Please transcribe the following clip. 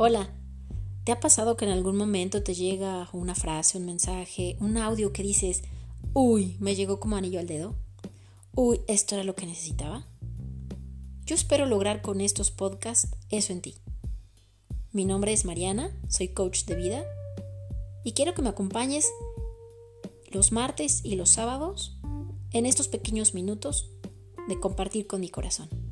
Hola, ¿te ha pasado que en algún momento te llega una frase, un mensaje, un audio que dices, uy, me llegó como anillo al dedo? Uy, esto era lo que necesitaba. Yo espero lograr con estos podcasts eso en ti. Mi nombre es Mariana, soy coach de vida y quiero que me acompañes los martes y los sábados en estos pequeños minutos de compartir con mi corazón.